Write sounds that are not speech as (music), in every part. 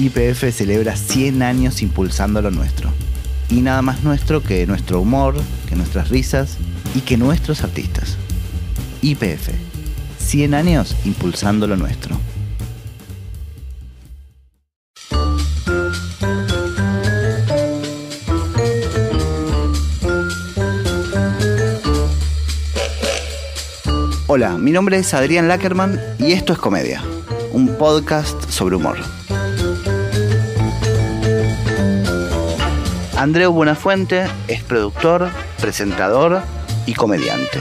YPF celebra 100 años impulsando lo nuestro. Y nada más nuestro que nuestro humor, que nuestras risas y que nuestros artistas. YPF. 100 años impulsando lo nuestro. Hola, mi nombre es Adrián Lackerman y esto es Comedia, un podcast sobre humor. Andreu Buenafuente es productor, presentador y comediante.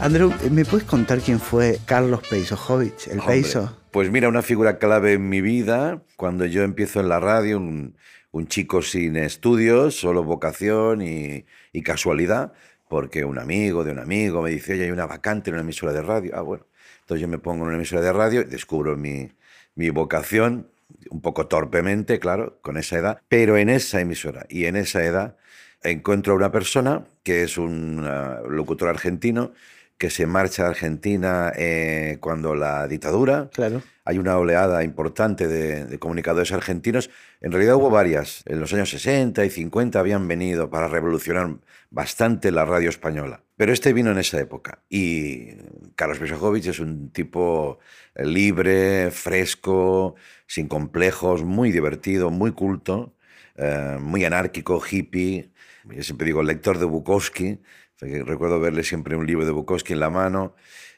Andreu, ¿me puedes contar quién fue Carlos Peisojovic, el Hombre, Peiso? Pues mira, una figura clave en mi vida, cuando yo empiezo en la radio, un, un chico sin estudios, solo vocación y, y casualidad, porque un amigo de un amigo me dice, oye, hay una vacante en una emisora de radio. Ah, bueno. Entonces yo me pongo en una emisora de radio y descubro mi, mi vocación, un poco torpemente, claro, con esa edad, pero en esa emisora y en esa edad encuentro a una persona que es un ah, locutor argentino que se marcha a Argentina eh, cuando la dictadura, Claro. hay una oleada importante de, de comunicadores argentinos. En realidad hubo varias. En los años 60 y 50 habían venido para revolucionar bastante la radio española. Pero este vino en esa época. Y Carlos Pesojovic es un tipo libre, fresco, sin complejos, muy divertido, muy culto, eh, muy anárquico, hippie. Yo siempre digo lector de Bukowski. Recuerdo verle siempre un libro de Bukowski en la mano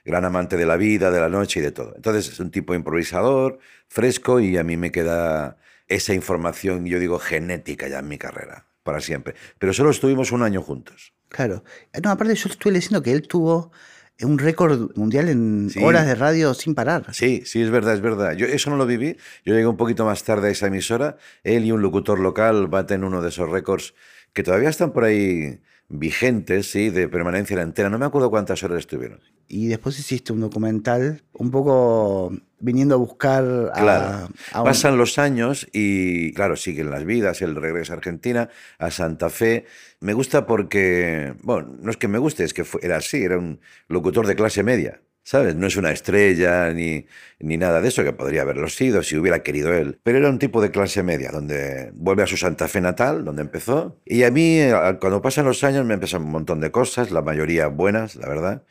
gran amante de la vida, de la noche y de todo. Entonces es un tipo improvisador, fresco y a mí me queda esa información, yo digo, genética ya en mi carrera, para siempre. Pero solo estuvimos un año juntos. Claro. No, aparte yo estuve leyendo que él tuvo un récord mundial en Sí. horas de radio sin parar. Sí, sí, es verdad, es verdad. Yo eso no lo viví. Yo llegué un poquito más tarde a esa emisora. Él y un locutor local baten uno de esos récords que todavía están por ahí vigentes, sí, de permanencia en la antena. No me acuerdo cuántas horas estuvieron. Y después hiciste un documental un poco viniendo a buscar a, Claro. a un- Pasan los años y, claro, siguen las vidas. Él regresa a Argentina, a Santa Fe. Me gusta porque, bueno, no es que me guste, es que fue- era así, era un locutor de clase media. ¿Sabes? No es una estrella ni, ni nada de eso, que podría haberlo sido si hubiera querido él. Pero era un tipo de clase media, donde vuelve a su Santa Fe natal, donde empezó. Y a mí, cuando pasan los años, me empiezan un montón de cosas, la mayoría buenas, la verdad.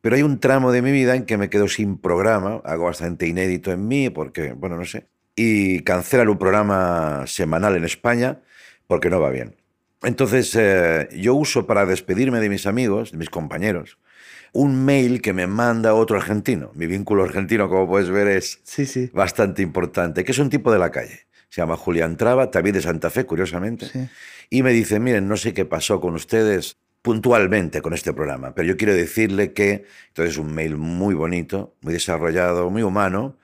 Pero hay un tramo de mi vida en que me quedo sin programa, algo bastante inédito en mí, porque, bueno, no sé. Y cancelan un programa semanal en España porque no va bien. Entonces, eh, yo uso para despedirme de mis amigos, de mis compañeros, un mail que me manda otro argentino. Mi vínculo argentino, como puedes ver, es Sí, sí. bastante importante, que es un tipo de la calle. Se llama Julián Traba, también de Santa Fe, curiosamente. Sí. Y me dice, miren, no sé qué pasó con ustedes puntualmente con este programa, pero yo quiero decirle que, entonces un mail muy bonito, muy desarrollado, muy humano,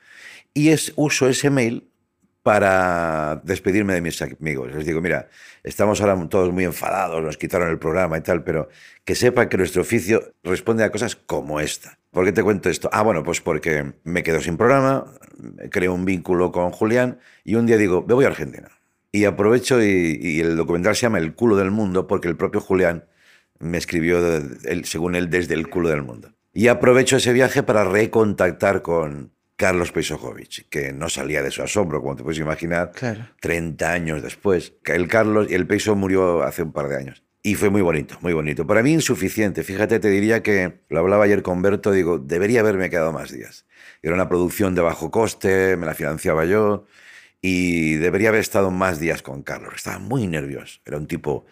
y es, uso ese mail para despedirme de mis amigos. Les digo, mira, estamos ahora todos muy enfadados, nos quitaron el programa y tal, pero que sepa que nuestro oficio responde a cosas como esta. ¿Por qué te cuento esto? Ah, bueno, pues porque me quedo sin programa, creo un vínculo con Julián y un día digo, me voy a Argentina. Y aprovecho y, y el documental se llama El culo del mundo porque el propio Julián me escribió, de- él- según él, desde el culo del mundo. Y aprovecho ese viaje para recontactar con Carlos Peisojovic, que no salía de su asombro, como te puedes imaginar, Claro. 30 años después. El Carlos el Peiso murió hace un par de años. Y fue muy bonito, muy bonito. Para mí insuficiente. Fíjate, te diría que, lo hablaba ayer con Berto, digo, debería haberme quedado más días. Era una producción de bajo coste, me la financiaba yo y debería haber estado más días con Carlos. Estaba muy nervioso. Era un tipo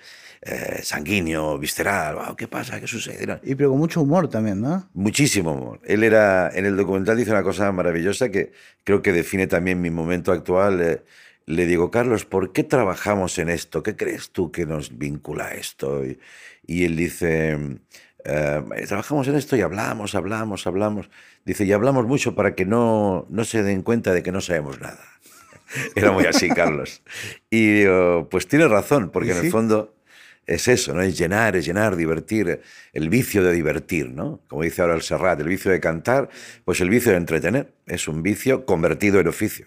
eh, sanguíneo, visceral. Wow, ¿Qué pasa? ¿Qué sucede? Y pero con mucho humor también, ¿no? Muchísimo humor. Él era, en el documental dice una cosa maravillosa que creo que define también mi momento actual. Eh, le digo, Carlos, ¿por qué trabajamos en esto? ¿Qué crees tú que nos vincula a esto? Y, y él dice, eh, trabajamos en esto y hablamos, hablamos, hablamos. Dice, y hablamos mucho para que no, no se den cuenta de que no sabemos nada. (laughs) Era muy así, Carlos. Y digo, pues tiene razón, porque en el fondo es eso, ¿no? Es llenar, es llenar, divertir, el vicio de divertir, ¿no? Como dice ahora el Serrat, el vicio de cantar, pues el vicio de entretener. Es un vicio convertido en oficio.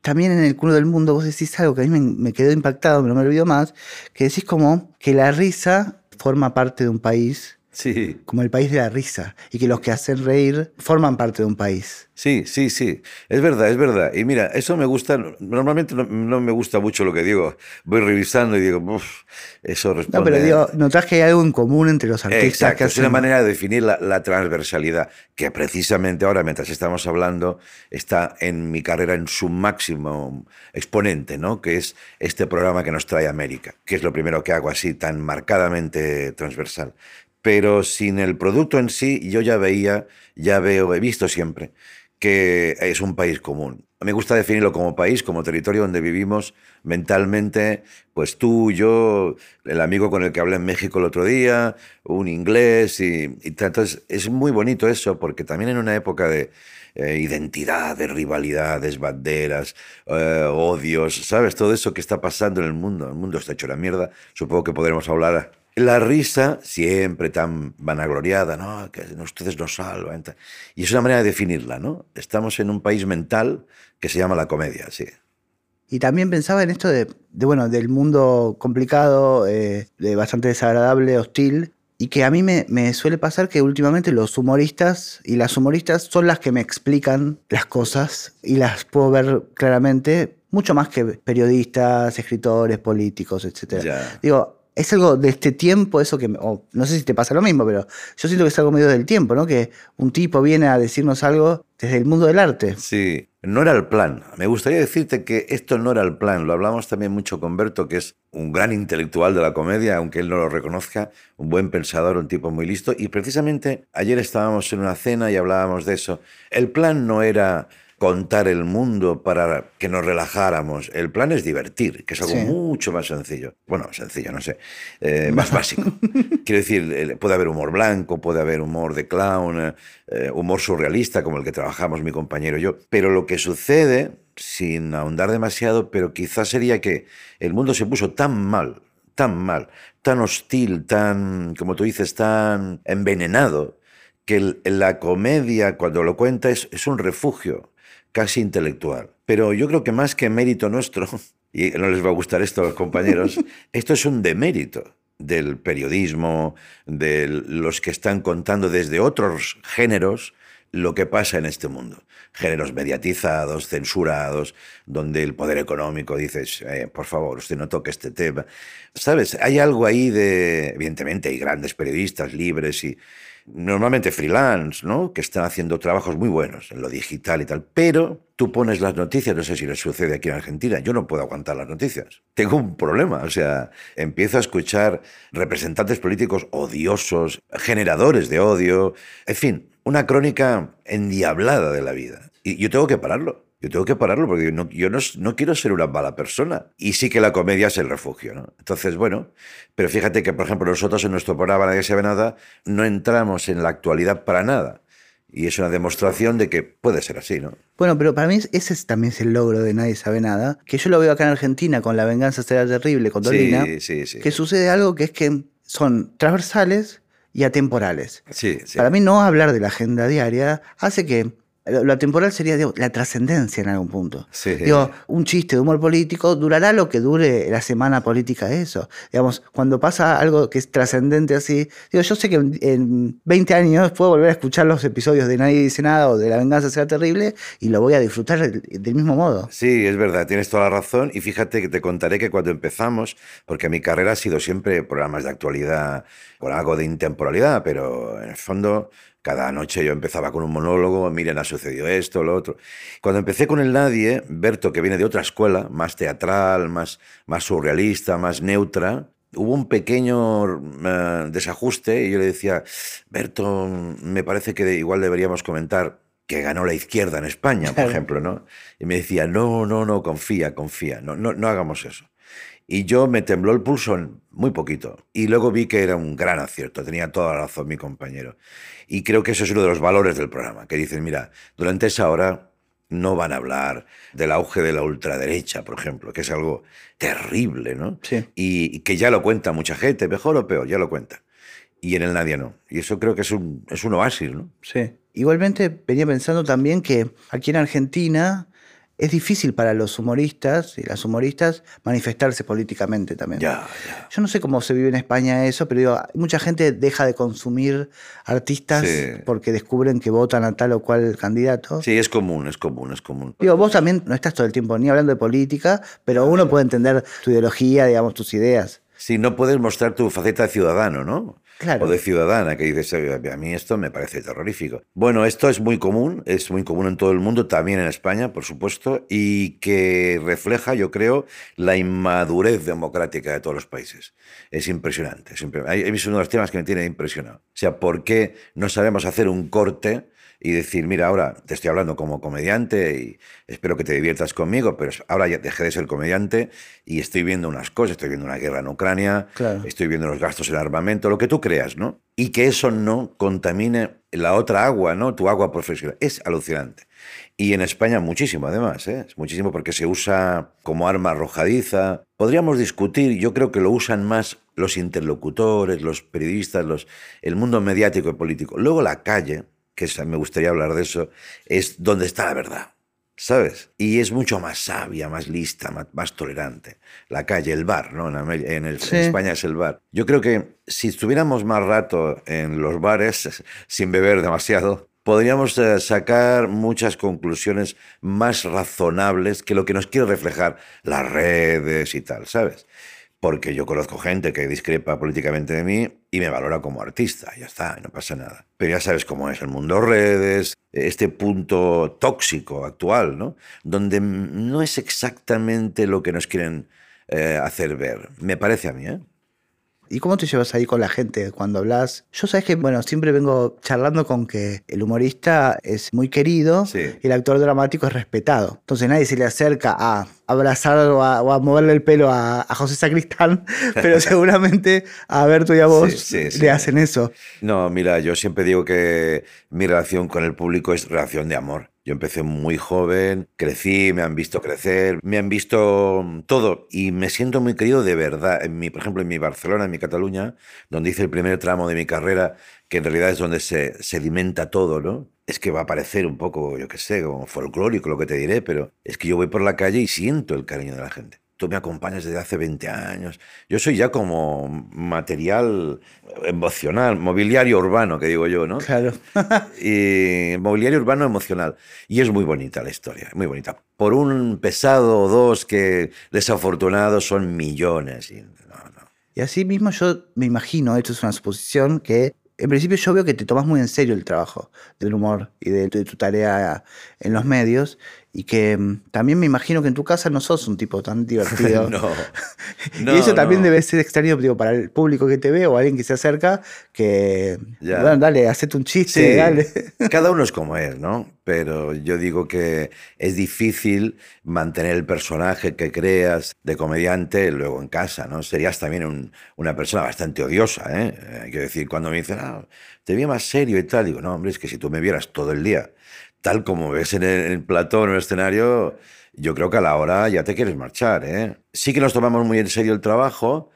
También en el culo del mundo vos decís algo que a mí me, me quedó impactado, pero no me olvido más, que decís como que la risa forma parte de un país Sí. como el país de la risa, y que los que hacen reír forman parte de un país. Sí, sí, sí. Es verdad, es verdad. Y mira, eso me gusta. Normalmente no, no me gusta mucho lo que digo. Voy revisando y digo, uff, eso responde. No, pero digo, notas que hay algo en común entre los artistas Exacto, que es una manera de definir la, la transversalidad, que precisamente ahora, mientras estamos hablando, está en mi carrera en su máximo exponente, ¿no? Que es este programa que nos trae América, que es lo primero que hago así, tan marcadamente transversal. Pero sin el producto en sí, yo ya veía, ya veo, he visto siempre que es un país común. Me gusta definirlo como país, como territorio donde vivimos mentalmente, pues tú, yo, el amigo con el que hablé en México el otro día, un inglés y. Entonces es muy bonito eso porque también en una época de eh, identidad, de rivalidades, banderas, eh, odios, ¿sabes? Todo eso que está pasando en el mundo. El mundo está hecho la mierda. Supongo que podremos hablar la risa, siempre tan vanagloriada, ¿no? Que ustedes nos salvan. Y es una manera de definirla, ¿no? Estamos en un país mental que se llama la comedia, sí. Y también pensaba en esto de, de, bueno, del mundo complicado, eh, de bastante desagradable, hostil, y que a mí me, me, suele pasar que últimamente los humoristas y las humoristas son las que me explican las cosas y las puedo ver claramente, mucho más que periodistas, escritores, políticos, etc. Digo, es algo de este tiempo, eso que, o no sé si te pasa lo mismo, pero yo siento que es algo medio del tiempo, ¿no? Que un tipo viene a decirnos algo desde el mundo del arte. Sí, no era el plan. Me gustaría decirte que esto no era el plan. Lo hablamos también mucho con Berto, que es un gran intelectual de la comedia, aunque él no lo reconozca, un buen pensador, un tipo muy listo. Y precisamente ayer estábamos en una cena y hablábamos de eso. El plan no era contar el mundo para que nos relajáramos. El plan es divertir, que es algo Sí. mucho más sencillo. Bueno, sencillo, no sé, eh, más (laughs) básico. Quiero decir, eh, puede haber humor blanco, puede haber humor de clown, eh, humor surrealista, como el que trabajamos mi compañero y yo. Pero lo que sucede, sin ahondar demasiado, pero quizás sería que el mundo se puso tan mal, tan mal, tan hostil, tan, como tú dices, tan envenenado, que la comedia, cuando lo cuenta, es, es un refugio casi intelectual. Pero yo creo que más que mérito nuestro, (laughs) y no les va a gustar esto a los compañeros, (laughs) esto es un demérito del periodismo, de los que están contando desde otros géneros lo que pasa en este mundo. Géneros mediatizados, censurados, donde el poder económico dice, eh, por favor, usted no toque este tema. ¿Sabes? Hay algo ahí de, evidentemente, hay grandes periodistas libres y normalmente freelance, ¿no? Que están haciendo trabajos muy buenos en lo digital y tal. Pero tú pones las noticias, no sé si les sucede aquí en Argentina, yo no puedo aguantar las noticias. Tengo un problema, o sea, empiezo a escuchar representantes políticos odiosos, generadores de odio, en fin, una crónica endiablada de la vida. Y yo tengo que pararlo. Yo tengo que pararlo porque no, yo no, no, quiero ser una mala persona. Y sí que la comedia es el refugio, ¿no? Entonces, bueno, pero fíjate que, por ejemplo, nosotros en nuestro programa Nadie sabe nada no entramos en la actualidad para nada. Y es una demostración de que puede ser así, ¿no? Bueno, pero para mí ese es, también es el logro de Nadie sabe nada, que yo lo veo acá en Argentina con La venganza será terrible, con Dolina, sí, sí, sí. que sucede algo que es que son transversales y atemporales. Sí, sí. Para mí no hablar de la agenda diaria hace que lo, atemporal sería digo, la trascendencia en algún punto. Sí. Digo, un chiste de humor político durará lo que dure la semana política eso. Digamos, cuando pasa algo que es trascendente así, digo, yo sé que en, en 20 años puedo volver a escuchar los episodios de Nadie dice nada o de La venganza será terrible y lo voy a disfrutar del, del mismo modo. Sí, es verdad, tienes toda la razón. Y fíjate que te contaré que cuando empezamos, porque mi carrera ha sido siempre programas de actualidad con algo de intemporalidad, pero en el fondo cada noche yo empezaba con un monólogo, miren, ha sucedido esto, lo otro. Cuando empecé con el Nadie, Berto, que viene de otra escuela, más teatral, más, más surrealista, más neutra, hubo un pequeño uh, desajuste y yo le decía, Berto, me parece que igual deberíamos comentar que ganó la izquierda en España, por ejemplo, ¿no? Y me decía, no, no, no, confía, confía, no, no, no hagamos eso. Y yo me tembló el pulso muy poquito. Y luego vi que era un gran acierto, tenía toda la razón mi compañero. Y creo que eso es uno de los valores del programa, que dicen, mira, durante esa hora no van a hablar del auge de la ultraderecha, por ejemplo, que es algo terrible, ¿no? Sí. Y, y que ya lo cuenta mucha gente, mejor o peor, ya lo cuenta. Y en el nadie no. Y eso creo que es un, es un oasis, ¿no? Sí. Igualmente venía pensando también que aquí en Argentina es difícil para los humoristas y las humoristas manifestarse políticamente también. Yo no sé cómo se vive en España eso, pero digo, mucha gente deja de consumir artistas Sí. porque descubren que votan a tal o cual candidato. Sí, es común, es común, es común. Digo, vos también no estás todo el tiempo ni hablando de política, pero uno puede entender tu ideología, digamos, tus ideas. Sí, no puedes mostrar tu faceta de ciudadano, ¿no? O de ciudadana, que dices, "Oye, a mí esto me parece terrorífico. Bueno, esto es muy común, es muy común en todo el mundo, también en España, por supuesto, y que refleja, yo creo, la inmadurez democrática de todos los países. Es impresionante. es impre- Hay- Es uno de los temas que me tiene impresionado. O sea, ¿por qué no sabemos hacer un corte? Y decir, mira, ahora te estoy hablando como comediante y espero que te diviertas conmigo, pero ahora ya dejé de ser comediante y estoy viendo unas cosas, estoy viendo una guerra en Ucrania, Claro. estoy viendo los gastos en armamento, lo que tú creas, ¿no? Y que eso no contamine la otra agua, ¿no? Tu agua profesional. Es alucinante. Y en España muchísimo, además, ¿eh? Es muchísimo porque se usa como arma arrojadiza. Podríamos discutir, yo creo que lo usan más los interlocutores, los periodistas, los, el mundo mediático y político. Luego la calle, que me gustaría hablar de eso, es donde está la verdad. ¿Sabes? Y es mucho más sabia, más lista, más, más tolerante. La calle, el bar, ¿no? En, en el- Sí. en España es el bar. Yo creo que si estuviéramos más rato en los bares, (laughs) sin beber demasiado, podríamos eh, sacar muchas conclusiones más razonables que lo que nos quiere reflejar las redes y tal, ¿sabes? Porque yo conozco gente que discrepa políticamente de mí y me valora como artista, ya está, no pasa nada. Pero ya sabes cómo es el mundo redes, este punto tóxico actual, ¿no? Donde no es exactamente lo que nos quieren eh, hacer ver, me parece a mí, ¿eh? ¿Y cómo te llevas ahí con la gente cuando hablas? Yo sabes que, bueno, siempre vengo charlando con que el humorista es muy querido Sí. y el actor dramático es respetado. Entonces nadie se le acerca a abrazar o a, o a moverle el pelo a, a José Sacristán, (laughs) pero seguramente a Berto y a vos Sí, sí, le hacen eso. No, mira, yo siempre digo que mi relación con el público es relación de amor. Yo empecé muy joven, crecí, me han visto crecer, me han visto todo y me siento muy querido de verdad. En mi, por ejemplo, en mi Barcelona, en mi Cataluña, donde hice el primer tramo de mi carrera, que en realidad es donde se sedimenta todo, ¿no? Es que va a parecer un poco, yo qué sé, como folclórico lo que te diré, pero es que yo voy por la calle y siento el cariño de la gente. Tú me acompañas desde hace 20 años. Yo soy ya como material emocional, mobiliario urbano, que digo yo, ¿no? Claro. (laughs) y mobiliario urbano emocional. Y es muy bonita la historia, muy bonita. Por un pesado o dos que desafortunados son millones. Y, no, no. Y así mismo yo me imagino, esto es una suposición, que en principio yo veo que te tomas muy en serio el trabajo del humor y de, de tu tarea en los medios y que mm, también me imagino que en tu casa no sos un tipo tan divertido. (laughs) (laughs) no. y eso también no. debe ser extraño digo, para el público que te ve o alguien que se acerca, que, Ya. bueno, dale, hacete un chiste, Sí, dale. (laughs) cada uno es como es, ¿no? Pero yo digo que es difícil mantener el personaje que creas de comediante luego en casa, ¿no? Serías también un- una persona bastante odiosa, ¿eh? Eh, Quiero decir, cuando me dicen, ah, te vi más serio y tal, digo, no, hombre, es que si tú me vieras todo el día, tal como ves en el, en el plató, en el escenario, yo creo que a la hora ya te quieres marchar, ¿eh? Sí que nos tomamos muy en serio el trabajo,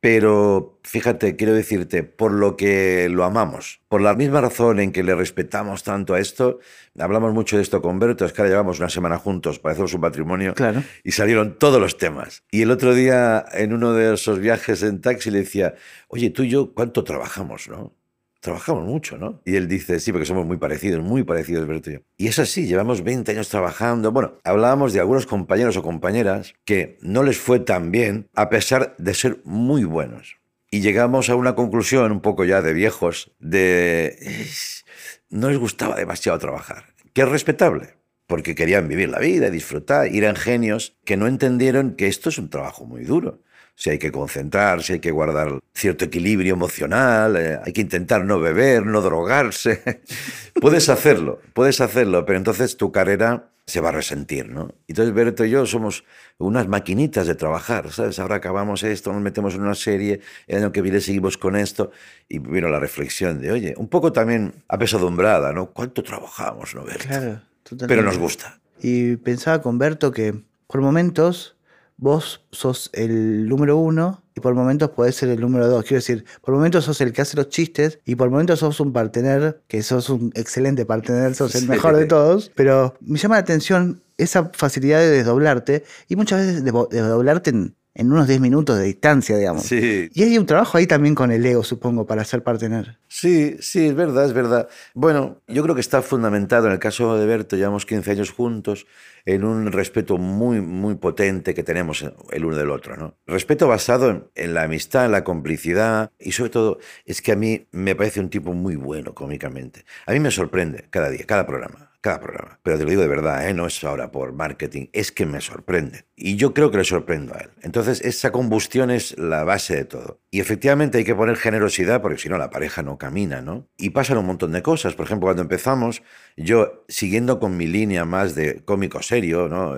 pero fíjate, quiero decirte, por lo que lo amamos, por la misma razón en que le respetamos tanto a esto, hablamos mucho de esto con Berto, es que ahora llevamos una semana juntos, parecemos un matrimonio, Claro. y salieron todos los temas. Y el otro día, en uno de esos viajes en taxi, le decía, oye, tú y yo, ¿cuánto trabajamos, no? Trabajamos mucho, ¿no? Y él dice, sí, porque somos muy parecidos, muy parecidos, Berto y yo. Y es así, llevamos 20 años trabajando. Bueno, hablábamos de algunos compañeros o compañeras que no les fue tan bien, a pesar de ser muy buenos. Y llegamos a una conclusión, un poco ya de viejos, de... "Es- No les gustaba demasiado trabajar, que es respetable porque querían vivir la vida, disfrutar, y eran genios que no entendieron que esto es un trabajo muy duro. Si hay que concentrarse, hay que guardar cierto equilibrio emocional, eh, hay que intentar no beber, no drogarse. (laughs) puedes hacerlo, puedes hacerlo, pero entonces tu carrera se va a resentir, ¿no? Entonces Berto y yo somos unas maquinitas de trabajar, ¿sabes? Ahora acabamos esto, nos metemos en una serie, el año que viene seguimos con esto, y vino la reflexión de, oye, un poco también apesadumbrada, ¿no? ¿Cuánto trabajamos, no, Berto? Claro, Pero totalmente. nos gusta. Y pensaba con Berto que por momentos vos sos el número uno y por momentos podés ser el número dos. Quiero decir, por momentos sos el que hace los chistes y por momentos sos un partener, que sos un excelente partener, sos el mejor de (laughs) todos. Pero me llama la atención esa facilidad de desdoblarte y muchas veces de de desdoblarte en, en unos 10 minutos de distancia, digamos. Sí, Y hay un trabajo ahí también con el ego, supongo, para ser partener. Sí, sí, es verdad, es verdad. Bueno, yo creo que está fundamentado en el caso de Berto, llevamos 15 años juntos, en un respeto muy, muy potente que tenemos el uno del otro, ¿no? Respeto basado en, en la amistad, en la complicidad y sobre todo es que a mí me parece un tipo muy bueno cómicamente. A mí me sorprende cada día, cada programa. Cada programa. Pero te lo digo de verdad, ¿eh? no es ahora por marketing, es que me sorprende. Y yo creo que le sorprendo a él. Entonces, esa combustión es la base de todo. Y efectivamente hay que poner generosidad porque si no la pareja no camina, ¿no? Y pasan un montón de cosas. Por ejemplo, cuando empezamos, yo siguiendo con mi línea más de cómico serio, ¿no?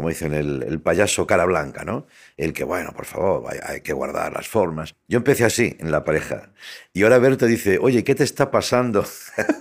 Como dicen, el, el payaso cara blanca, ¿no? El que, bueno, por favor, hay, hay que guardar las formas. Yo empecé así en la pareja. Y ahora Berto dice, oye, ¿qué te está pasando?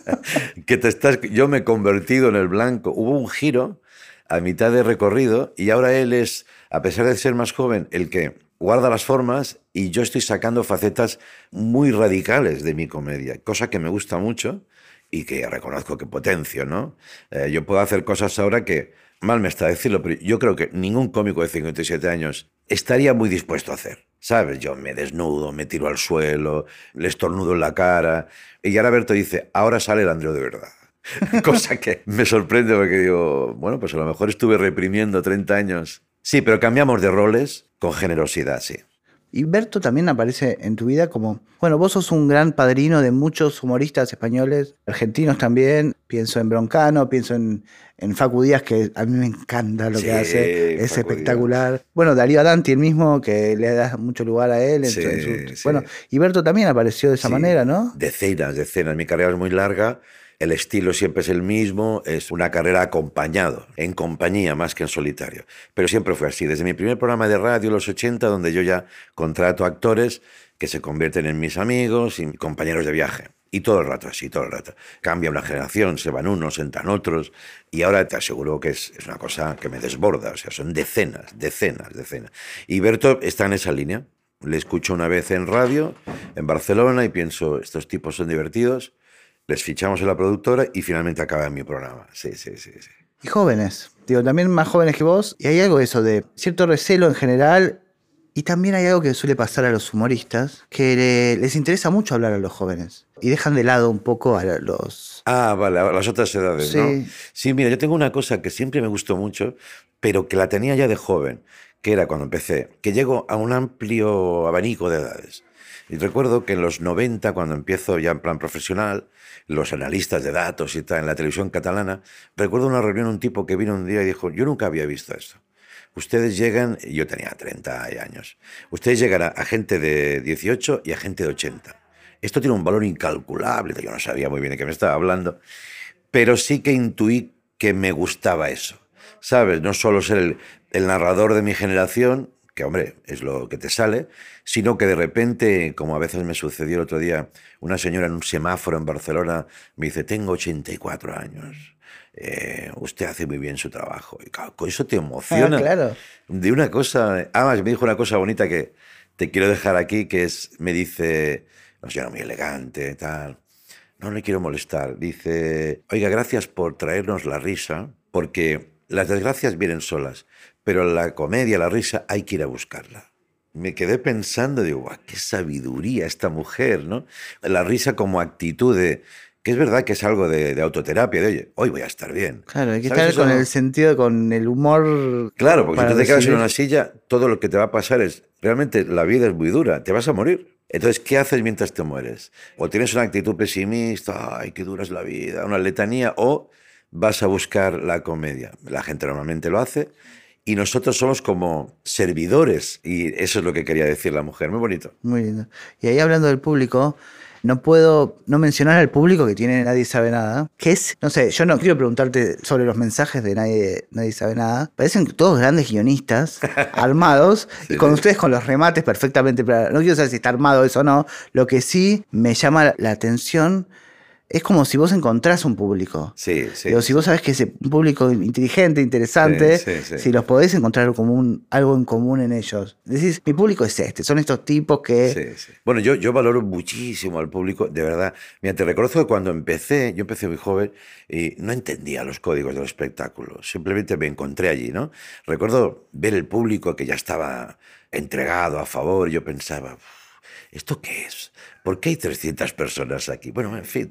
(laughs) que te estás... Yo me he convertido en el blanco. Hubo un giro a mitad de recorrido y ahora él es, a pesar de ser más joven, el que guarda las formas y yo estoy sacando facetas muy radicales de mi comedia, cosa que me gusta mucho y que reconozco que potencio, ¿no? Eh, yo puedo hacer cosas ahora que, mal me está decirlo, pero yo creo que ningún cómico de 57 años estaría muy dispuesto a hacer. ¿Sabes? Yo me desnudo, me tiro al suelo, le estornudo en la cara. Y ahora Berto dice, ahora sale el Andreu de verdad. (laughs) Cosa que me sorprende porque digo, bueno, pues a lo mejor estuve reprimiendo 30 años. Sí, pero cambiamos de roles con generosidad, sí. Y Berto también aparece en tu vida como, bueno, vos sos un gran padrino de muchos humoristas españoles, argentinos también. Pienso en Broncano, pienso en, en Facu Díaz, que a mí me encanta lo Sí, que hace, es Facu espectacular. Bueno, Darío Adanti, el mismo, que le da mucho lugar a él. en Sí, su- sí. Bueno, y Berto también apareció de esa manera, ¿no? Decenas, decenas. Mi carrera es muy larga. El estilo siempre es el mismo, es una carrera acompañado, en compañía más que en solitario. Pero siempre fue así. Desde mi primer programa de radio, los 80, donde yo ya contrato actores que se convierten en mis amigos y compañeros de viaje. Y todo el rato así, todo el rato. Cambia una generación, se van unos, entran otros. Y ahora te aseguro que es, es una cosa que me desborda. O sea, son decenas, decenas, decenas. Y Berto está en esa línea. Le escucho una vez en radio, en Barcelona, y pienso, estos tipos son divertidos. Les fichamos en la productora y finalmente acaba en mi programa. Sí, sí, sí, sí. Y jóvenes, digo, también más jóvenes que vos. Y hay algo de eso de cierto recelo en general. Y también hay algo que suele pasar a los humoristas, que le- les interesa mucho hablar a los jóvenes. Y dejan de lado un poco a los... Ah, vale, a las otras edades, ¿no? Sí. Sí, mira, yo tengo una cosa que siempre me gustó mucho, pero que la tenía ya de joven, que era cuando empecé, que llego a un amplio abanico de edades. Y recuerdo que en los 90, cuando empiezo ya en plan profesional, los analistas de datos y tal, en la televisión catalana, recuerdo una reunión, un tipo que vino un día y dijo, yo nunca había visto esto. Ustedes llegan, yo tenía 30 años, ustedes llegan a, gente de 18 y a gente de 80. Esto tiene un valor incalculable, yo no sabía muy bien de qué me estaba hablando, pero sí que intuí que me gustaba eso, ¿sabes? No solo ser el narrador de mi generación, que hombre, es lo que te sale, sino que de repente, como a veces me sucedió el otro día, una señora en un semáforo en Barcelona me dice, tengo 84 años, eh, usted hace muy bien su trabajo. Y claro, con eso te emociona. Ah, claro. De una cosa, además me dijo una cosa bonita que te quiero dejar aquí, que es, me dice, una señora muy elegante, tal, no le quiero molestar, dice, oiga, gracias por traernos la risa, porque las desgracias vienen solas, pero la comedia, la risa, hay que ir a buscarla. Me quedé pensando, digo, "Guau, qué sabiduría esta mujer, ¿no? La risa como actitud de, que es verdad que es algo de, de autoterapia, de, oye, hoy voy a estar bien. Claro, hay que ¿Sabes estar con el sentido, con el humor. Claro, porque si tú te quedas en una silla, todo lo que te va a pasar es, realmente la vida es muy dura, te vas a morir. Entonces, ¿qué haces mientras te mueres? O tienes una actitud pesimista, ay, qué dura es la vida, una letanía, o vas a buscar la comedia. La gente normalmente lo hace y nosotros somos como servidores y eso es lo que quería decir la mujer, muy bonito. Muy lindo. Y ahí hablando del público, no puedo no mencionar al público que tiene Nadie Sabe Nada, que es, no sé, yo no quiero preguntarte sobre los mensajes de Nadie, nadie Sabe Nada. Parecen todos grandes guionistas, (laughs) armados, y con ustedes con los remates perfectamente. No quiero saber si está armado eso o no. Lo que sí me llama la atención es como si vos encontrás un público. Sí, sí. Digo, si vos sabés que es un público inteligente, interesante, Sí, sí, sí. si los podés encontrar como un- algo en común en ellos. Decís, mi público es este, son estos tipos que... Sí, sí. Bueno, yo, yo valoro muchísimo al público, de verdad. Mira, te reconozco que cuando empecé, yo empecé muy joven y no entendía los códigos del espectáculo. Simplemente me encontré allí, ¿no? Recuerdo ver el público que ya estaba entregado a favor. Yo pensaba, "Uf, ¿esto qué es? ¿Por qué hay 300 personas aquí? Bueno, en fin,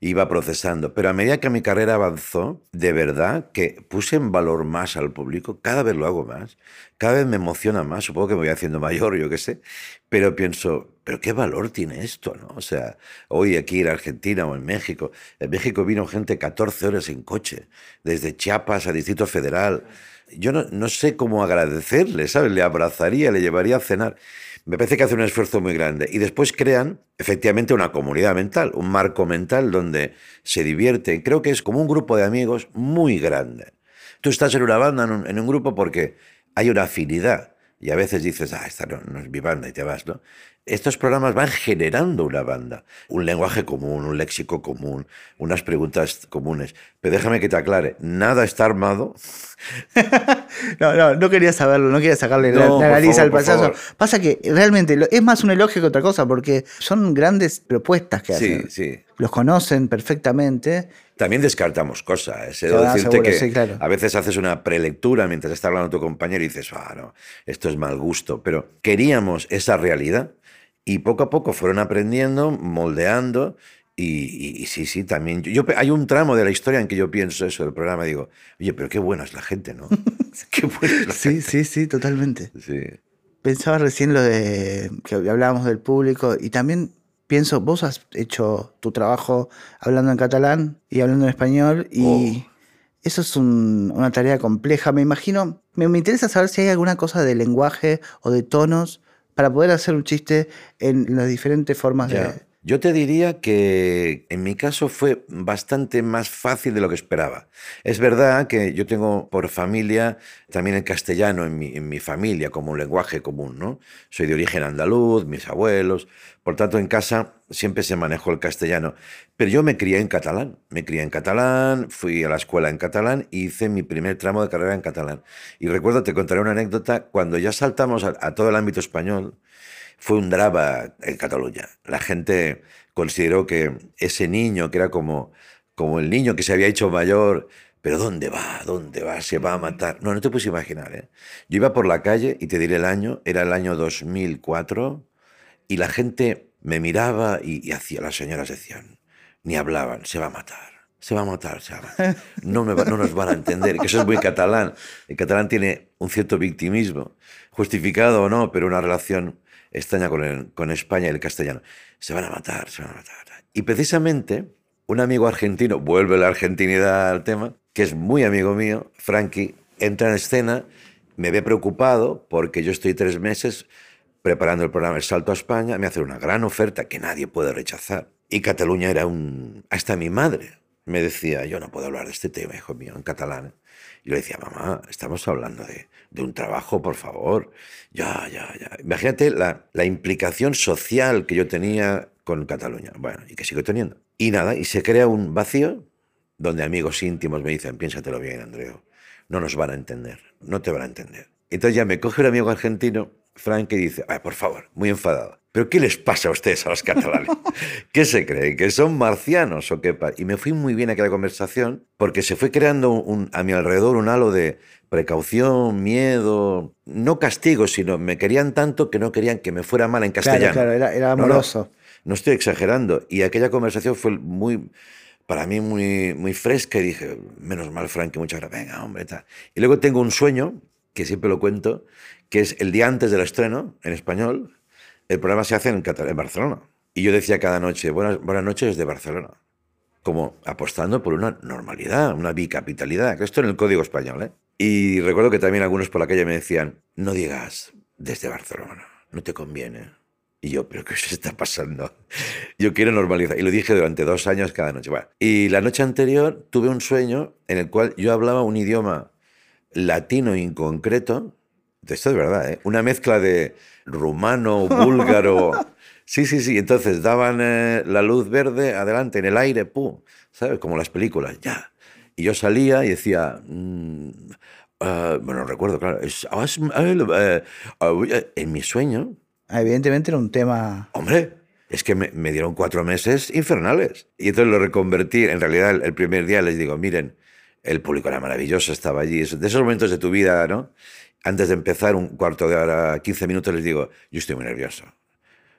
iba procesando. Pero a medida que mi carrera avanzó, de verdad que puse en valor más al público, cada vez lo hago más, cada vez me emociona más, supongo que me voy haciendo mayor, yo qué sé, pero pienso, ¿pero qué valor tiene esto? ¿no? O sea, hoy aquí en Argentina o en México, en México vino gente 14 horas en coche, desde Chiapas a Distrito Federal. Yo no, no sé cómo agradecerle, ¿sabes? Le abrazaría, le llevaría a cenar. Me parece que hace un esfuerzo muy grande. Y después crean, efectivamente, una comunidad mental, un marco mental donde se divierten. Creo que es como un grupo de amigos muy grande. Tú estás en una banda, en un, en un grupo, porque hay una afinidad. Y a veces dices, ah, esta no, no es mi banda y te vas, ¿no? Estos programas van generando una banda, un lenguaje común, un léxico común, unas preguntas comunes. Pero déjame que te aclare, nada está armado. (laughs) No, no, no quería saberlo, no quería sacarle la, No, la nariz al payaso. Pasa que realmente es más un elogio que otra cosa, porque son grandes propuestas que Sí, hacen. sí. Los conocen perfectamente. También descartamos cosas. Ah, decirte seguro, que sí, claro. a veces haces una prelectura mientras está hablando tu compañero y dices, ah, no, esto es mal gusto. Pero queríamos esa realidad y poco a poco fueron aprendiendo, moldeando. Y, y- y sí, sí, también. Yo, hay un tramo de la historia en que yo pienso eso del programa. Digo, oye, pero qué buena es la gente, ¿no? (laughs) qué buena es la Sí, sí, sí, totalmente. gente. Sí. Pensaba recién lo de que hablábamos del público y también pienso, vos has hecho tu trabajo hablando en catalán y hablando en español y Oh. eso es un- una tarea compleja. Me imagino, me, me interesa saber si hay alguna cosa de lenguaje o de tonos para poder hacer un chiste en las diferentes formas de... Yo te diría que en mi caso fue bastante más fácil de lo que esperaba. Es verdad que yo tengo por familia también el castellano en mi, familia como un lenguaje común, ¿no? Soy de origen andaluz, mis abuelos, por tanto en casa siempre se manejó el castellano. Pero yo me crié en catalán, me crié en catalán, fui a la escuela en catalán y hice mi primer tramo de carrera en catalán. Y recuerdo, te contaré una anécdota, cuando ya saltamos a todo el ámbito español, fue un drama en Cataluña. La gente consideró que ese niño, que era como, como el niño que se había hecho mayor, pero ¿dónde va? ¿Dónde va? Se va a matar. No, no te puedes imaginar. ¿eh? Yo iba por la calle y te diré el año, era el año 2004, y la gente me miraba y, y hacía, las señoras decían, ni hablaban, se va a matar. Se va a matar, se va a matar. No, no nos van a entender, que eso es muy catalán. El catalán tiene un cierto victimismo, justificado o no, pero una relación extraña con, España y el castellano. Se van a matar, se van a matar. Y precisamente un amigo argentino, vuelve la argentinidad al tema, que es muy amigo mío, Frankie, entra en escena, me ve preocupado porque yo estoy tres meses preparando el programa El Salto a España, me hace una gran oferta que nadie puede rechazar. Y Cataluña era un... Hasta mi madre me decía, yo no puedo hablar de este tema, hijo mío, en catalán. Y le decía, mamá, estamos hablando de, de un trabajo, por favor. Ya, ya, ya. Imagínate la, la implicación social que yo tenía con Cataluña. Bueno, y que sigo teniendo. Y nada, y se crea un vacío donde amigos íntimos me dicen, piénsatelo bien, Andreu, no nos van a entender, no te van a entender. Entonces ya me coge un amigo argentino, Frank, que dice, ay, por favor, muy enfadado, ¿pero qué les pasa a ustedes, a los catalanes? (laughs) ¿Qué se creen? ¿Que son marcianos o qué? pa-?". Y me fui muy bien a aquella conversación porque se fue creando un, a mi alrededor un halo de precaución, miedo, no castigo, sino me querían tanto que no querían que me fuera mal en castellano. Claro, claro, era, era No, no, amoroso. no estoy exagerando. Y aquella conversación fue muy, para mí muy, muy fresca y dije, menos mal, Frank, que muchas gracias. Venga, hombre, tal. Y luego tengo un sueño, que siempre lo cuento, que es el día antes del estreno, en español, el programa se hace en, en Barcelona. Y yo decía cada noche, buenas, buenas noches desde Barcelona. Como apostando por una normalidad, una bicapitalidad. Esto en el código español, ¿eh? Y recuerdo que también algunos por la calle me decían, no digas desde Barcelona, no te conviene. Y yo, ¿pero qué se está pasando? (laughs) Yo quiero normalizar. Y lo dije durante dos años cada noche. Y la noche anterior tuve un sueño en el cual yo hablaba un idioma latino inconcreto. Esto es verdad, ¿eh? Una mezcla de rumano, (laughs) búlgaro. Sí, sí, sí. Entonces daban eh, la luz verde adelante en el aire, ¡pum! ¿Sabes? Como las películas, ya. Y yo salía y decía, mm, ah, bueno, recuerdo, claro, ah, es- eh, en mi sueño, Ah, Evidentemente era un tema... hombre, es que me, me dieron cuatro meses infernales. Y entonces lo reconvertí. En realidad, el, el primer día les digo, miren, el público era maravilloso, estaba allí. De esos momentos de tu vida, ¿no? Antes de empezar, un cuarto de hora, 15 minutos, les digo, yo estoy muy nervioso.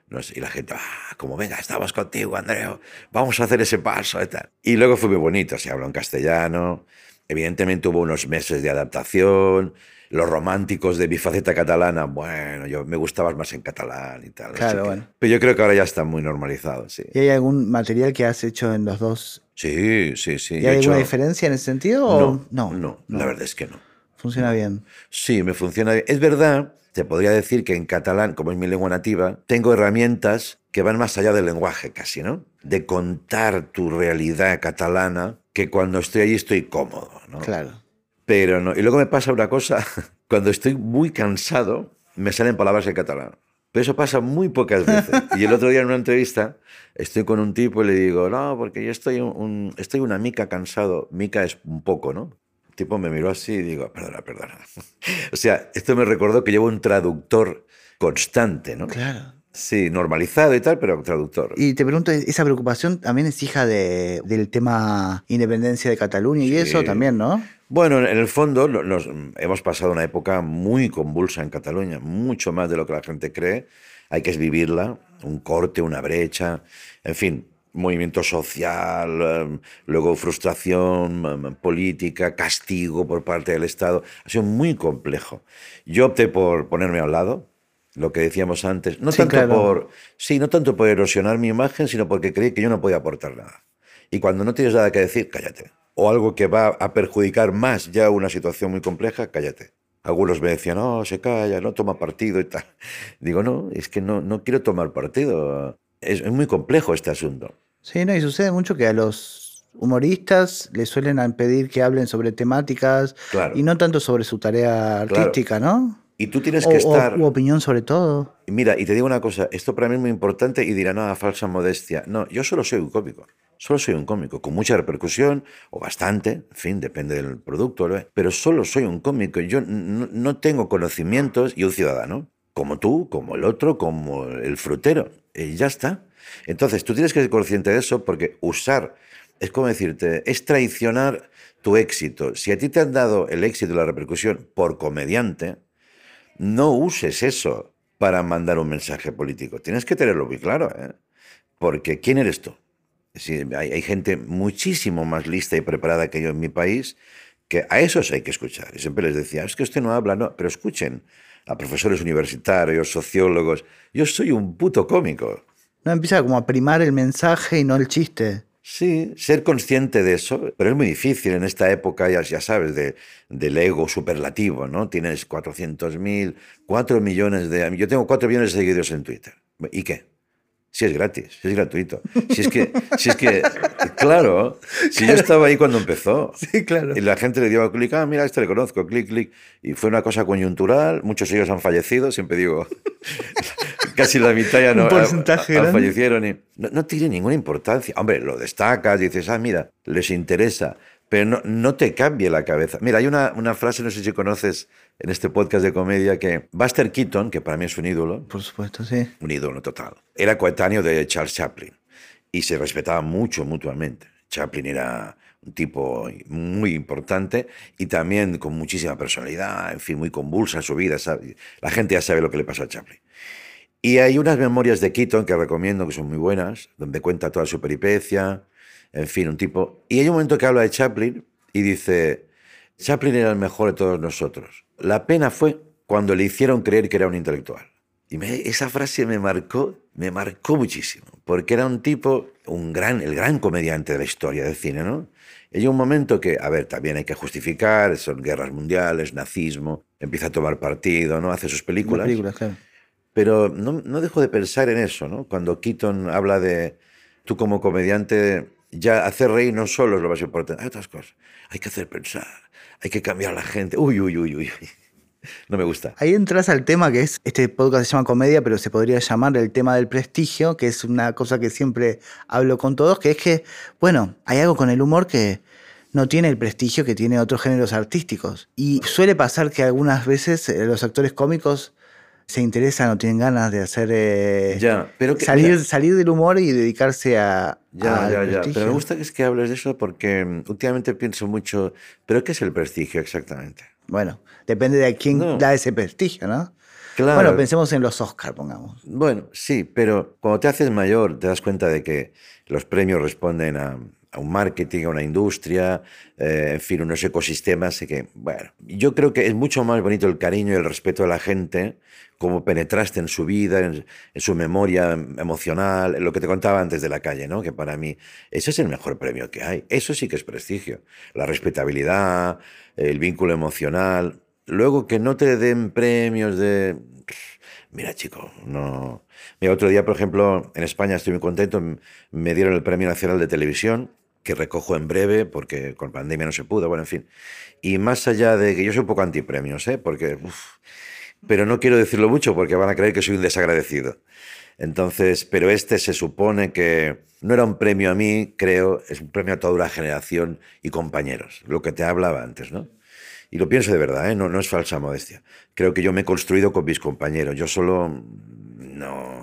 No sé, y la gente, ah, como venga, estamos contigo, Andreo, vamos a hacer ese paso y tal. Y luego fue muy bonito, se habló en castellano, evidentemente hubo unos meses de adaptación, los románticos de mi faceta catalana, bueno, yo me gustabas más en catalán y tal. Claro, que- bueno. Pero yo creo que ahora ya está muy normalizado, sí. ¿Y hay algún material que has hecho en los dos? Sí, sí, sí. ¿Y hay alguna hecho- diferencia en ese sentido? o- No, no, la verdad es que no. Funciona bien. Sí, me funciona bien. Es verdad, te podría decir que en catalán, como es mi lengua nativa, tengo herramientas que van más allá del lenguaje casi, ¿no? De contar tu realidad catalana, que cuando estoy allí estoy cómodo, ¿no? Claro. Pero no. Y luego me pasa una cosa, (laughs) cuando estoy muy cansado, me salen palabras en catalán. Pero eso pasa muy pocas veces. (laughs) Y el otro día en una entrevista estoy con un tipo y le digo, no, porque yo estoy, un, un- estoy una mica cansado. Mica es un poco, ¿no? Tipo me miró así y digo, perdona, perdona. (laughs) O sea, esto me recordó que llevo un traductor constante, ¿no? Claro. Sí, normalizado y tal, pero traductor. Y te pregunto, ¿esa preocupación también es hija de, del tema independencia de Cataluña y Sí. eso también, no? Bueno, en el fondo nos, hemos pasado una época muy convulsa en Cataluña, mucho más de lo que la gente cree. Hay que vivirla, un corte, una brecha, en fin, movimiento social, eh, luego frustración eh, política, castigo por parte del Estado. Ha sido muy complejo. Yo opté por ponerme a un lado, lo que decíamos antes, no Sí, tanto claro. por sí, no tanto por erosionar mi imagen, sino porque creí que yo no podía aportar nada. Y cuando no tienes nada que decir, cállate. O algo que va a perjudicar más ya una situación muy compleja, cállate. Algunos me decían, no, se calla, no toma partido y tal. (laughs) Digo, no, es que no, no quiero tomar partido. Es, es muy complejo este asunto. Sí, no, y sucede mucho que a los humoristas les suelen pedir que hablen sobre temáticas Claro. y no tanto sobre su tarea Claro. artística, ¿no? Y tú tienes O, que o- estar... u opinión sobre todo. Mira, y te digo una cosa, esto para mí es muy importante y dirán, no, falsa modestia. No, yo solo soy un cómico. Solo soy un cómico, con mucha repercusión, o bastante, en fin, depende del producto, pero solo soy un cómico. Yo no, no tengo conocimientos y un ciudadano, como tú, como el otro, como el frutero. Y ya está. Entonces, tú tienes que ser consciente de eso porque usar, es como decirte, es traicionar tu éxito. Si a ti te han dado el éxito y la repercusión por comediante, no uses eso para mandar un mensaje político. Tienes que tenerlo muy claro, ¿eh? Porque ¿quién eres tú? Sí, hay, gente muchísimo más lista y preparada que yo en mi país, que a esos hay que escuchar. Y siempre les decía, es que usted no habla, no, pero escuchen a profesores universitarios, sociólogos. Yo soy un puto cómico. No empieza como a primar el mensaje y no el chiste. Sí, ser consciente de eso, pero es muy difícil en esta época, ya, ya sabes, de, del ego superlativo, ¿no? Tienes 400.000, 4 millones de... Yo tengo 4 millones de seguidores en Twitter. ¿Y qué? Si es gratis, si es gratuito. Si es que, si es que (laughs) claro, si yo estaba ahí cuando empezó. Sí, claro. Y la gente le dio clic, ah, mira, este le conozco, clic, clic. Y fue una cosa coyuntural, muchos de ellos han fallecido, siempre digo, (laughs) casi la mitad ya (laughs) Un no porcentaje grande. fallecieron. Y no, no tiene ninguna importancia. Hombre, lo destacas, dices, ah, mira, les interesa, pero no, no te cambie la cabeza. Mira, hay una, una frase, no sé si conoces en este podcast de comedia, que Buster Keaton, que para mí es un ídolo, Por supuesto, sí. un ídolo total. Era coetáneo de Charles Chaplin y se respetaban mucho mutuamente. Chaplin era un tipo muy importante y también con muchísima personalidad, en fin, muy convulsa en su vida. La gente ya sabe lo que le pasó a Chaplin. Y hay unas memorias de Keaton que recomiendo, que son muy buenas, donde cuenta toda su peripecia, en fin, un tipo... Y hay un momento que habla de Chaplin y dice, Chaplin era el mejor de todos nosotros. La pena fue cuando le hicieron creer que era un intelectual. Y esa frase me marcó, me marcó muchísimo, porque era un tipo, un gran, el gran comediante de la historia del cine, ¿no? Y hay un momento que, a ver, también hay que justificar, son guerras mundiales, nazismo, empieza a tomar partido, ¿no? Hace sus Las películas. Pero no, no dejo de pensar en eso, ¿no? Cuando Keaton habla de tú como comediante, ya hacer reír no solo es lo más importante, hay otras cosas. Hay que hacer pensar, hay que cambiar a la gente. Uy, uy, uy, uy. (laughs) no me gusta. Ahí entras al tema que es, este podcast se llama comedia, pero se podría llamar el tema del prestigio, que es una cosa que siempre hablo con todos, que es que, bueno, hay algo con el humor que no tiene el prestigio que tiene otros géneros artísticos. Y suele pasar que algunas veces eh, los actores cómicos se interesan o tienen ganas de hacer eh, Ya, pero que- salir, mira. salir del humor y dedicarse a Ya, al ya, ya. Pero me gusta que es que hables de eso porque mm, últimamente pienso mucho, ¿pero qué es el prestigio exactamente? Bueno, depende de quién No. da ese prestigio, ¿no? Claro. Bueno, pensemos en los Oscar, pongamos. Bueno, sí, pero cuando te haces mayor te das cuenta de que los premios responden a, a un marketing, a una industria, eh, en fin, unos ecosistemas y que, bueno, yo creo que es mucho más bonito el cariño y el respeto de la gente, como penetraste en su vida, en, en su memoria emocional, lo que te contaba antes de la calle, ¿no? Que para mí ese es el mejor premio que hay. Eso sí que es prestigio. La respetabilidad, el vínculo emocional. Luego que no te den premios de... Mira, chico, no. Mira, otro día, por ejemplo, en España estoy muy contento, me dieron el Premio Nacional de Televisión, que recojo en breve, porque con pandemia no se pudo, bueno, en fin. Y más allá de que yo soy un poco antipremios, ¿eh? Porque, uf, pero no quiero decirlo mucho porque van a creer que soy un desagradecido. Entonces, pero este se supone que no era un premio a mí, creo, es un premio a toda una generación y compañeros, lo que te hablaba antes, ¿no? Y lo pienso de verdad, ¿eh? no, no es falsa modestia. Creo que yo me he construido con mis compañeros. Yo solo no,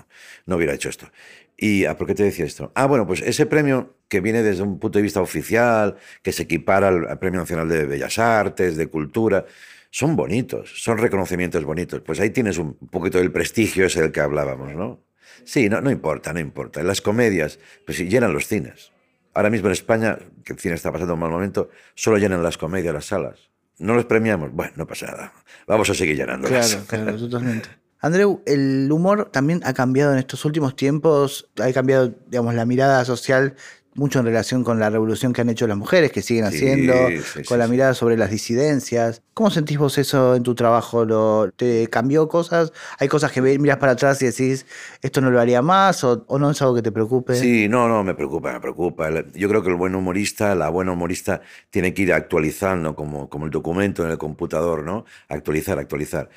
no hubiera hecho esto. ¿Y a por qué te decía esto? Ah, bueno, pues ese premio que viene desde un punto de vista oficial, que se equipara al, al Premio Nacional de Bellas Artes, de Cultura, son bonitos, son reconocimientos bonitos. Pues ahí tienes un poquito del prestigio ese del que hablábamos, ¿no? Sí, no, no importa, no importa. En las comedias, pues sí, llenan los cines. Ahora mismo en España, que el cine está pasando un mal momento, solo llenan las comedias, las salas. No los premiamos. Bueno, no pasa nada. Vamos a seguir llenándolas. Claro, claro, totalmente. Andreu, el humor también ha cambiado en estos últimos tiempos, ha cambiado, digamos, la mirada social mucho en relación con la revolución que han hecho las mujeres, que siguen Sí, haciendo, sí, con sí, la mirada sobre las disidencias. ¿Cómo sentís vos eso en tu trabajo? ¿Lo, ¿Te cambió cosas? ¿Hay cosas que miras para atrás y decís, esto no lo haría más o, o no es algo que te preocupe? Sí, no, no, me preocupa, me preocupa. Yo creo que el buen humorista, la buena humorista, tiene que ir actualizando como, como el documento en el computador, ¿no? Actualizar, actualizar.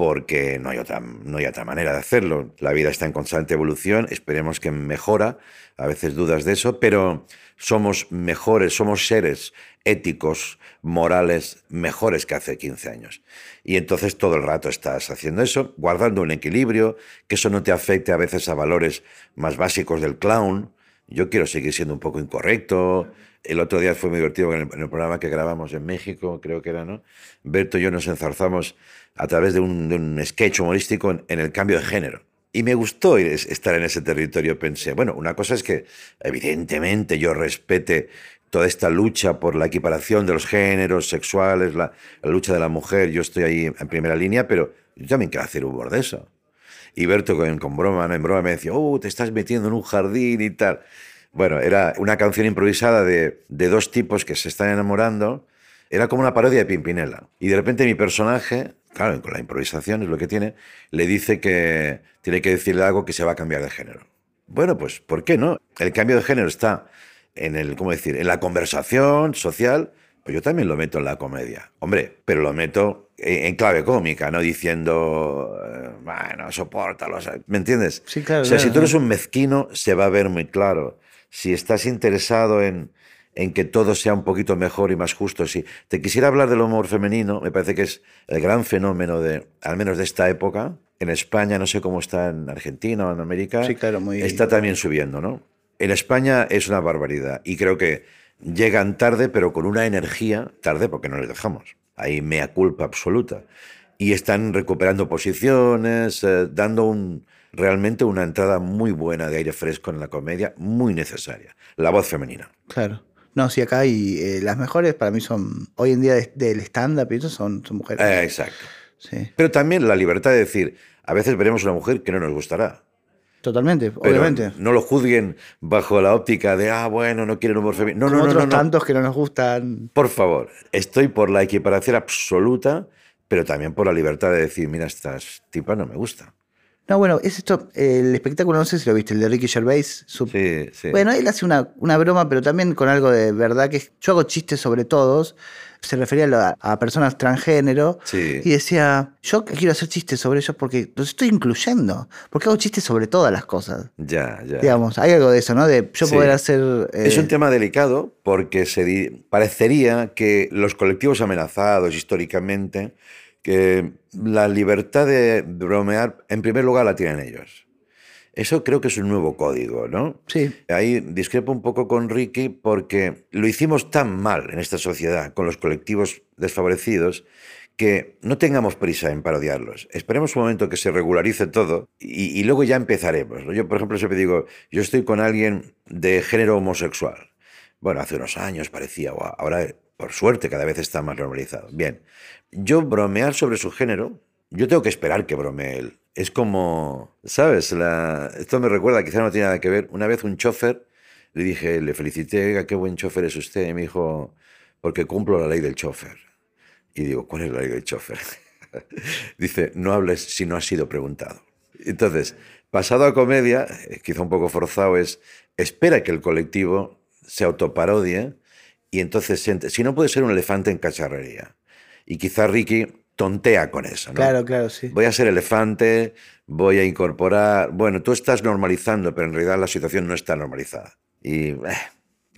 Porque no hay, otra, no hay otra manera de hacerlo. La vida está en constante evolución, esperemos que mejora, a veces dudas de eso, pero somos mejores, somos seres éticos, morales, mejores que hace 15 años. Y entonces todo el rato estás haciendo eso, guardando un equilibrio, que eso no te afecte a veces a valores más básicos del clown. Yo quiero seguir siendo un poco incorrecto. El otro día fue muy divertido en el, programa que grabamos en México, creo que era, ¿no? Berto y yo nos enzarzamos a través de un, sketch humorístico en, el cambio de género. Y me gustó estar en ese territorio. Pensé, bueno, una cosa es que evidentemente yo respete toda esta lucha por la equiparación de los géneros sexuales, la, la lucha de la mujer, yo estoy ahí en primera línea, pero yo también quiero hacer humor de eso. Y Berto con, con broma, ¿no? en broma me decía, oh, te estás metiendo en un jardín y tal. Bueno, era una canción improvisada de, de dos tipos que se están enamorando. Era como una parodia de Pimpinela. Y de repente mi personaje, claro, con la improvisación es lo que tiene, le dice que tiene que decirle algo que se va a cambiar de género. Bueno, pues, ¿por qué no? El cambio de género está en el, ¿cómo decir? En la conversación social, pues yo también lo meto en la comedia. Hombre, pero lo meto en, clave cómica, no diciendo, eh, bueno, sopórtalo. ¿Me entiendes? Sí, claro, O sea, claro, si tú eres un mezquino, se va a ver muy claro. Si estás interesado en, en que todo sea un poquito mejor y más justo, si te quisiera hablar del humor femenino, me parece que es el gran fenómeno de, al menos de esta época. En España, no sé cómo está en Argentina o en América, Sí, claro, muy- está también subiendo, ¿no? En España es una barbaridad y creo que llegan tarde, pero con una energía, tarde porque no les dejamos. Hay mea culpa absoluta. Y están recuperando posiciones, eh, dando un, realmente una entrada muy buena de aire fresco en la comedia, muy necesaria. La voz femenina. Claro. No, sí, acá y eh, las mejores para mí son, hoy en día de- del stand-up y eso son, son mujeres. Eh, exacto. Sí, Pero también la libertad de decir, a veces veremos una mujer que no nos gustará. totalmente, Pero obviamente. no lo juzguen bajo la óptica de, ah, bueno, no quieren humor femenino. No, Como no, no, otros no, no. tantos que no nos gustan. Por favor, estoy por la equiparación absoluta, pero también por la libertad de decir, mira, esta tipa no me gusta. No, bueno, es esto, el espectáculo, no sé si lo viste, el de Ricky Gervais. su- Sí, sí. Bueno, él hace una, una broma, pero también con algo de verdad, que es- yo hago chistes sobre todos, se refería a, la- a personas transgénero, Sí. y decía, yo quiero hacer chistes sobre ellos porque los estoy incluyendo, porque hago chistes sobre todas las cosas. Ya, ya. Digamos, hay algo de eso, ¿no? De yo poder hacer... eh, Es un tema delicado porque se di- parecería que los colectivos amenazados históricamente, que la libertad de bromear, en primer lugar, la tienen ellos. Eso creo que es un nuevo código, ¿no? Sí. Ahí discrepo un poco con Ricky porque lo hicimos tan mal en esta sociedad con los colectivos desfavorecidos que no tengamos prisa en parodiarlos. Esperemos un momento que se regularice todo y, y luego ya empezaremos. ¿no? Yo, por ejemplo, siempre digo, yo estoy con alguien de género homosexual. Bueno, hace unos años parecía, "Guau", ahora por suerte cada vez está más normalizado. Bien, yo bromear sobre su género, yo tengo que esperar que bromee él. Es como, ¿sabes? La- Esto me recuerda, quizá no tiene nada que ver. Una vez un chofer, le dije, le felicité, qué buen chofer es usted. Y me dijo, porque cumplo la ley del chofer. Y digo, ¿cuál es la ley del chofer? (laughs) Dice, no hables si no has sido preguntado. Entonces, pasado a comedia, eh, quizá un poco forzado, es espera que el colectivo se autoparodie y entonces, si no puede ser un elefante en cacharrería. Y quizá Ricky tontea con eso. ¿no? Claro, claro, sí. Voy a ser elefante, voy a incorporar. Bueno, tú estás normalizando, pero en realidad la situación no está normalizada. Y. eh,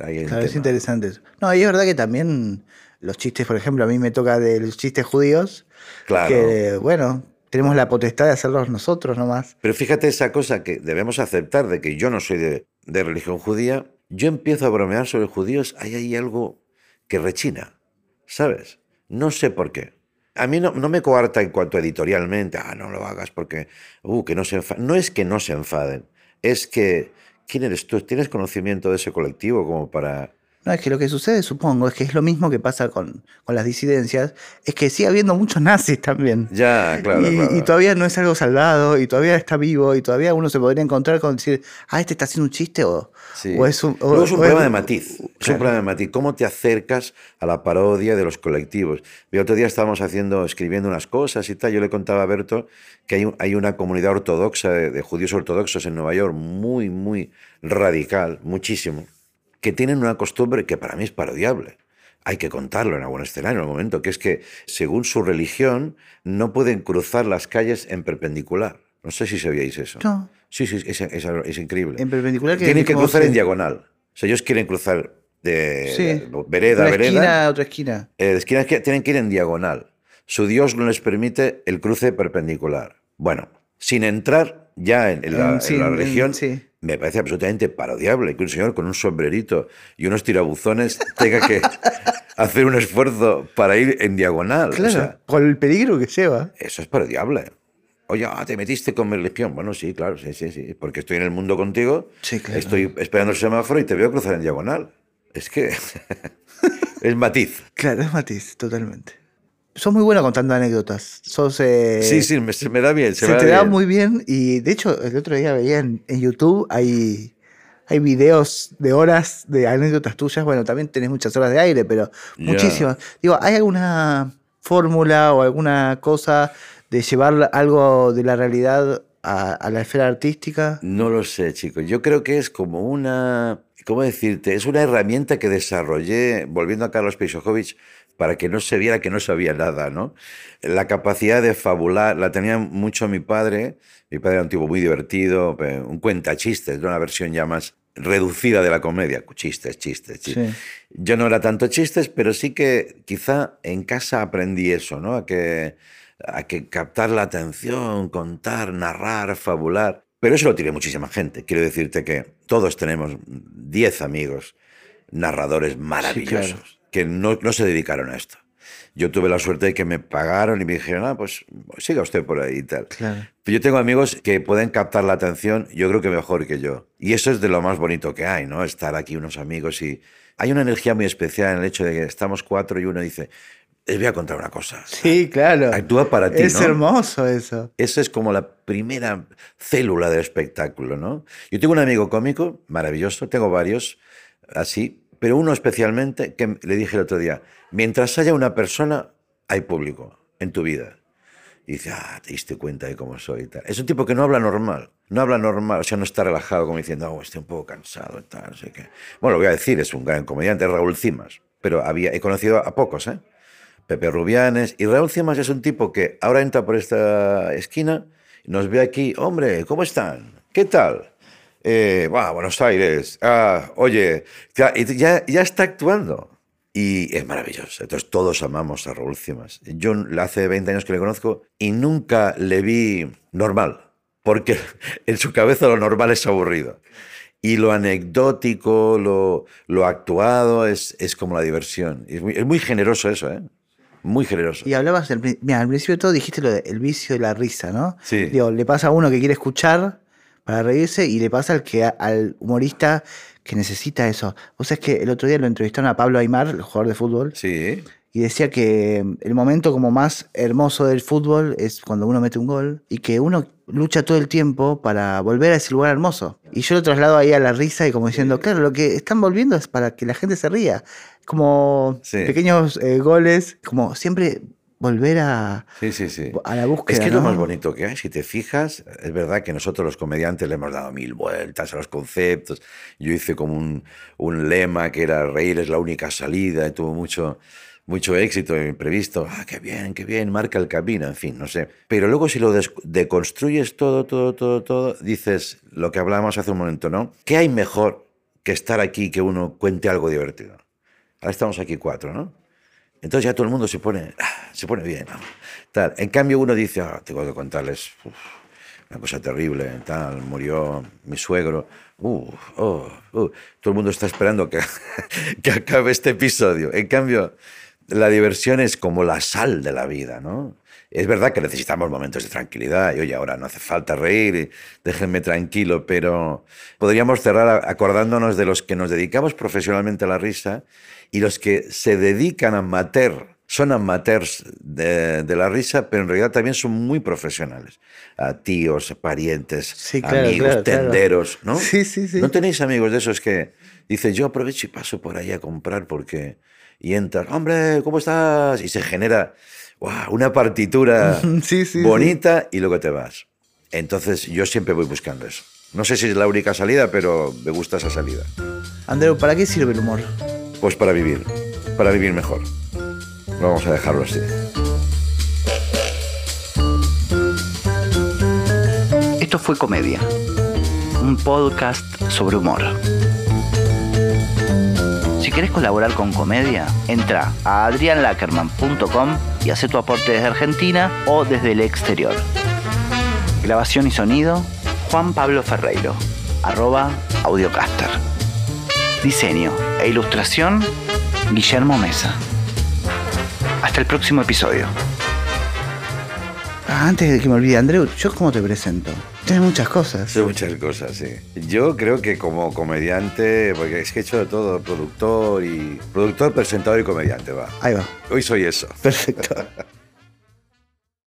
ahí Claro, es interesante eso. No, y es verdad que también los chistes, por ejemplo, a mí me toca de los chistes judíos, Claro. que, bueno, tenemos la potestad de hacerlos nosotros nomás. Pero fíjate esa cosa que debemos aceptar de que yo no soy de, de religión judía. Yo empiezo a bromear sobre judíos, hay ahí algo que rechina, ¿sabes? No sé por qué. A mí no, no me coarta en cuanto editorialmente, ah, no lo hagas porque, uh, que no se enfaden. No es que no se enfaden, es que, ¿quién eres tú? ¿Tienes conocimiento de ese colectivo como para... No, es que lo que sucede, supongo, es que es lo mismo que pasa con, con las disidencias, es que sigue habiendo muchos nazis también. Ya, claro, y, claro. y todavía no es algo salvado, y todavía está vivo, y todavía uno se podría encontrar con decir, ah, este está haciendo un chiste, o, Sí. o es un... o- es un problema de matiz. Es un Claro. problema de matiz. ¿Cómo te acercas a la parodia de los colectivos? El otro día estábamos haciendo, escribiendo unas cosas y tal. Yo le contaba a Berto que hay, hay una comunidad ortodoxa de, de judíos ortodoxos en Nueva York muy, muy radical, muchísimo, que tienen una costumbre que para mí es parodiable. Hay que contarlo en algún escenario, en algún momento, que es que según su religión no pueden cruzar las calles en perpendicular. No sé si sabíais eso. No. Sí, sí, es, es- es increíble. En perpendicular que Tienen que ¿cómo cruzar se- en diagonal. O sea, ellos quieren cruzar de Sí. vereda a vereda. esquina a otra esquina. Eh, de esquina a esquina, tienen que ir en diagonal. Su Dios no les permite el cruce perpendicular. Bueno, sin entrar ya en, en la, En- sí, en la en- religión, sí. Me parece absolutamente parodiable que un señor con un sombrerito y unos tirabuzones tenga que (laughs) hacer un esfuerzo para ir en diagonal. O Claro, sea, por el peligro que lleva. eso es parodiable. Oye, ah, te metiste con mi religión. Bueno, sí, claro, sí, sí, sí. Porque estoy en el mundo contigo. Sí, claro. Estoy esperando el semáforo y te veo cruzar en diagonal. Es que (laughs) es matiz. Claro, es matiz, totalmente. Sos muy bueno contando anécdotas. Sos, eh, sí, sí, me, se me da bien. Se, Se, me te da muy bien. Y de hecho, el otro día veía en, en YouTube, hay, hay videos de horas de anécdotas tuyas. Bueno, también tenés muchas horas de aire, pero muchísimas. Digo, ¿hay alguna fórmula o alguna cosa de llevar algo de la realidad a, a la esfera artística? No lo sé, chicos. Yo creo que es como una. ¿Cómo decirte? Es una herramienta que desarrollé, volviendo a Carlos Peixojovic, para que no se viera que no sabía nada, ¿no? La capacidad de fabular la tenía mucho mi padre. Mi padre era un tipo muy divertido, un cuentachistes, una versión ya más reducida de la comedia. Chistes, chistes, chistes. Sí. Yo no era tanto chistes, pero sí que quizá en casa aprendí eso, ¿no? A que, a que captar la atención, contar, narrar, fabular. Pero eso lo tiene muchísima gente. Quiero decirte que todos tenemos 10 amigos narradores maravillosos que no, no se dedicaron a esto. Yo tuve la suerte de que me pagaron y me dijeron, ah, pues siga usted por ahí y tal. Claro. Yo tengo amigos que pueden captar la atención, yo creo que mejor que yo. Y eso es de lo más bonito que hay, ¿no? Estar aquí unos amigos y hay una energía muy especial en el hecho de que estamos cuatro y uno dice, les voy a contar una cosa. Sí, claro. Actúa para ti, Es ¿no? hermoso eso. Esa es como la primera célula del espectáculo, ¿no? Yo tengo un amigo cómico maravilloso, tengo varios así, pero uno especialmente que le dije el otro día, mientras haya una persona, hay público en tu vida. Y dice, ah, te diste cuenta de cómo soy y tal. Es un tipo que no habla normal. No habla normal, o sea, no está relajado como diciendo, oh, estoy un poco cansado y tal, no sé qué. Bueno, lo voy a decir, es un gran comediante, Raúl Cimas. Pero había, he conocido a pocos, ¿eh? Pepe Rubianes. Y Raúl Cimas es un tipo que ahora entra por esta esquina nos ve aquí, hombre, ¿cómo están? ¿Qué tal? Eh, Buenos Aires. Ah, oye, ya, está actuando. Y es maravilloso. Entonces todos amamos a Raúl Cimas. Yo hace 20 años que le conozco y nunca le vi normal, porque (laughs) en su cabeza lo normal es aburrido. Y lo anecdótico, lo, lo actuado es, es como la diversión. Es muy, es muy generoso eso, ¿eh? Muy generoso. Y hablabas, del, mira, al principio de todo dijiste lo del vicio de la risa, ¿no? Sí. Digo, le pasa a uno que quiere escuchar para reírse y le pasa al, que, al humorista que necesita eso. O sea, es que el otro día lo entrevistaron a Pablo Aymar, el jugador de fútbol. Sí. Y decía que el momento como más hermoso del fútbol es cuando uno mete un gol y que uno lucha todo el tiempo para volver a ese lugar hermoso. Y yo lo traslado ahí a la risa y como diciendo, claro, lo que están volviendo es para que la gente se ría. Como Sí. pequeños eh, goles, como siempre volver a, Sí, sí, sí. a la búsqueda. Es que es lo ¿no? más bonito que hay. Si te fijas, es verdad que nosotros los comediantes le hemos dado mil vueltas a los conceptos. Yo hice como un, un lema que era reír es la única salida y tuvo mucho, mucho éxito imprevisto. Ah, qué bien, qué bien, marca el camino, en fin, no sé. Pero luego si lo deconstruyes todo, todo, todo, todo, dices lo que hablábamos hace un momento, ¿no? ¿Qué hay mejor que estar aquí que uno cuente algo divertido? Ahora estamos aquí cuatro, ¿no? Entonces ya todo el mundo se pone, ah, se pone bien. Tal. En cambio uno dice, "Ah, tengo que contarles uf, una cosa terrible, tal, murió mi suegro. Uf, oh, uh". Todo el mundo está esperando que, (laughs) que acabe este episodio. En cambio, la diversión es como la sal de la vida, ¿no? Es verdad que necesitamos momentos de tranquilidad y oye, ahora no hace falta reír, déjenme tranquilo, pero podríamos cerrar acordándonos de los que nos dedicamos profesionalmente a la risa y los que se dedican a amateur, son amateurs de, de la risa, pero en realidad también son muy profesionales. A tíos, parientes, Sí, claro, amigos, claro, claro. tenderos, ¿no? Sí, sí, sí. ¿No tenéis amigos de esos que dicen, yo aprovecho y paso por ahí a comprar porque... Y entras, hombre, ¿cómo estás? Y se genera ¡guau! una partitura (laughs) Sí, sí, bonita y luego te vas. Entonces yo siempre voy buscando eso. No sé si es la única salida, pero me gusta esa salida. Andreu, ¿para qué sirve el humor? Pues para vivir, para vivir mejor. Vamos a dejarlo así. Esto fue Comedia, un podcast sobre humor. Si querés colaborar con Comedia, entra a adrianlackerman.com y hace tu aporte desde Argentina o desde el exterior. Grabación y sonido, Juan Pablo Ferreiro, arroba audiocaster. Diseño e ilustración, Guillermo Mesa. Hasta el próximo episodio. Ah, antes de que me olvide, Andreu, ¿yo cómo te presento? Tienes muchas cosas. Son muchas cosas, sí. Yo creo que como comediante, porque es que he hecho de todo, productor y... Productor, presentador y comediante, va. Ahí va. Hoy soy eso. Perfecto. (laughs)